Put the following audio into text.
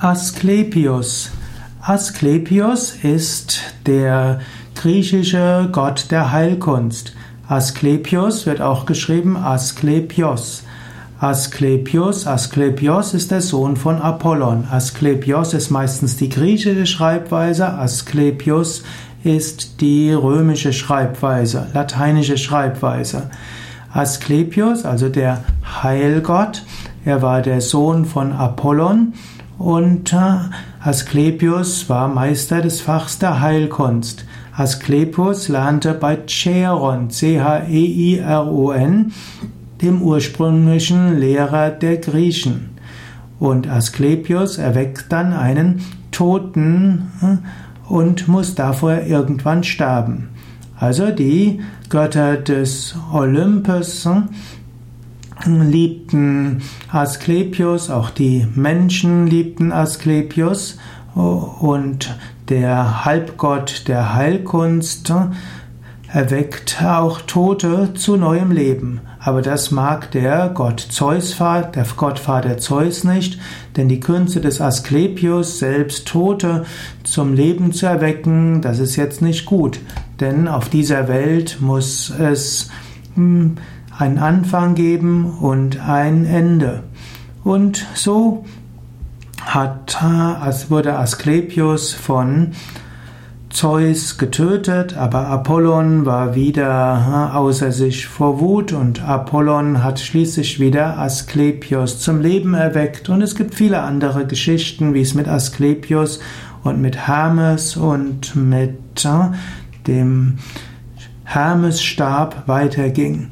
Asklepios. Asklepios ist der griechische Gott der Heilkunst. Asklepios wird auch geschrieben Asklepios. Asklepios, Asklepios ist der Sohn von Apollon. Asklepios ist meistens die griechische Schreibweise, Asklepios ist die römische Schreibweise, lateinische Schreibweise. Asklepios, also der Heilgott, er war der Sohn von Apollon und Asklepios war Meister des Fachs der Heilkunst. Asklepios lernte bei Cheron, C-H-E-I-R-O-N, dem ursprünglichen Lehrer der Griechen. Und Asklepios erweckt dann einen Toten äh, und muss davor irgendwann sterben. Also die Götter des Olympus äh, liebten Asklepios, auch die Menschen liebten Asklepios und der Halbgott der Heilkunst erweckt auch Tote zu neuem Leben. Aber das mag der Gott Zeus, der Gottvater Zeus nicht, denn die Künste des Asklepios, selbst Tote zum Leben zu erwecken, das ist jetzt nicht gut. Denn auf dieser Welt muss es hm, einen Anfang geben und ein Ende. Und so hat, wurde Asklepios von Zeus getötet, aber Apollon war wieder außer sich vor Wut und Apollon hat schließlich wieder Asklepios zum Leben erweckt und es gibt viele andere Geschichten, wie es mit Asklepios und mit Hermes und mit dem Hermesstab weiterging.